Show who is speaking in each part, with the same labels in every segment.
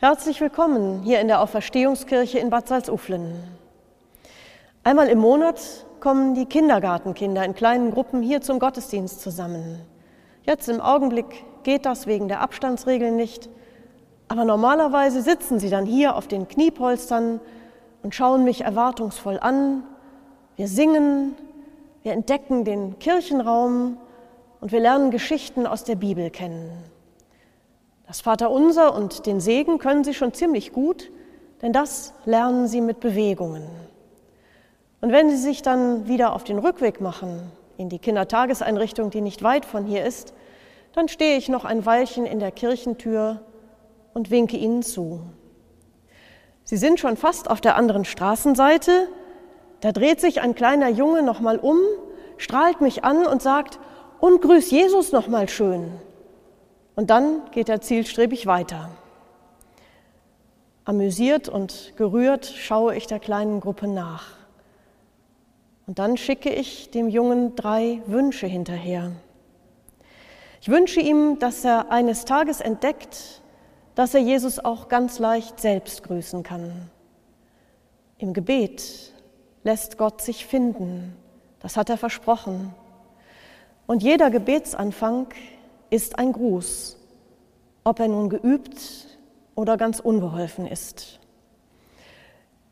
Speaker 1: Herzlich willkommen hier in der Auferstehungskirche in Bad Salzuflen. Einmal im Monat kommen die Kindergartenkinder in kleinen Gruppen hier zum Gottesdienst zusammen. Jetzt im Augenblick geht das wegen der Abstandsregeln nicht, aber normalerweise sitzen sie dann hier auf den Kniepolstern und schauen mich erwartungsvoll an. Wir singen, wir entdecken den Kirchenraum und wir lernen Geschichten aus der Bibel kennen. Das Vaterunser und den Segen können sie schon ziemlich gut, denn das lernen sie mit Bewegungen. Und wenn sie sich dann wieder auf den Rückweg machen in die Kindertageseinrichtung, die nicht weit von hier ist, dann stehe ich noch ein Weilchen in der Kirchentür und winke ihnen zu. Sie sind schon fast auf der anderen Straßenseite. Da dreht sich ein kleiner Junge noch mal um, strahlt mich an und sagt: "Und grüß Jesus noch mal schön." Und dann geht er zielstrebig weiter. Amüsiert und gerührt schaue ich der kleinen Gruppe nach. Und dann schicke ich dem Jungen drei Wünsche hinterher. Ich wünsche ihm, dass er eines Tages entdeckt, dass er Jesus auch ganz leicht selbst grüßen kann. Im Gebet lässt Gott sich finden, das hat er versprochen. Und jeder Gebetsanfang ist ein Gruß, ob er nun geübt oder ganz unbeholfen ist.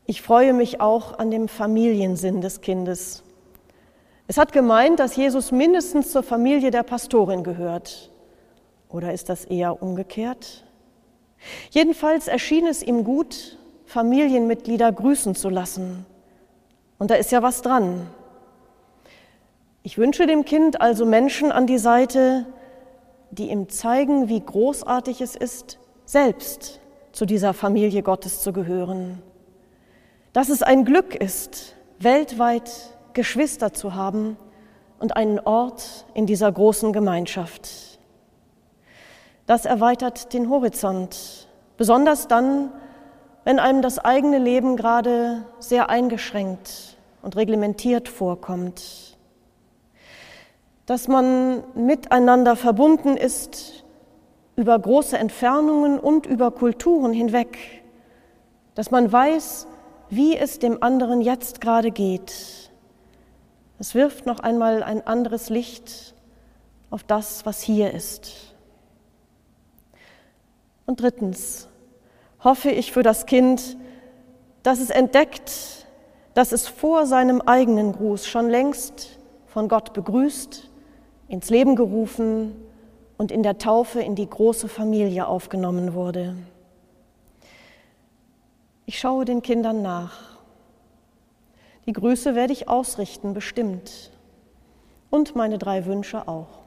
Speaker 1: Ich freue mich auch an dem Familiensinn des Kindes. Es hat gemeint, dass Jesus mindestens zur Familie der Pastorin gehört. Oder ist das eher umgekehrt? Jedenfalls erschien es ihm gut, Familienmitglieder grüßen zu lassen. Und da ist ja was dran. Ich wünsche dem Kind also Menschen an die Seite, die ihm zeigen, wie großartig es ist, selbst zu dieser Familie Gottes zu gehören. Dass es ein Glück ist, weltweit Geschwister zu haben und einen Ort in dieser großen Gemeinschaft. Das erweitert den Horizont, besonders dann, wenn einem das eigene Leben gerade sehr eingeschränkt und reglementiert vorkommt dass man miteinander verbunden ist über große Entfernungen und über Kulturen hinweg, dass man weiß, wie es dem anderen jetzt gerade geht. Es wirft noch einmal ein anderes Licht auf das, was hier ist. Und drittens hoffe ich für das Kind, dass es entdeckt, dass es vor seinem eigenen Gruß schon längst von Gott begrüßt ins Leben gerufen und in der Taufe in die große Familie aufgenommen wurde. Ich schaue den Kindern nach. Die Grüße werde ich ausrichten, bestimmt. Und meine drei Wünsche auch.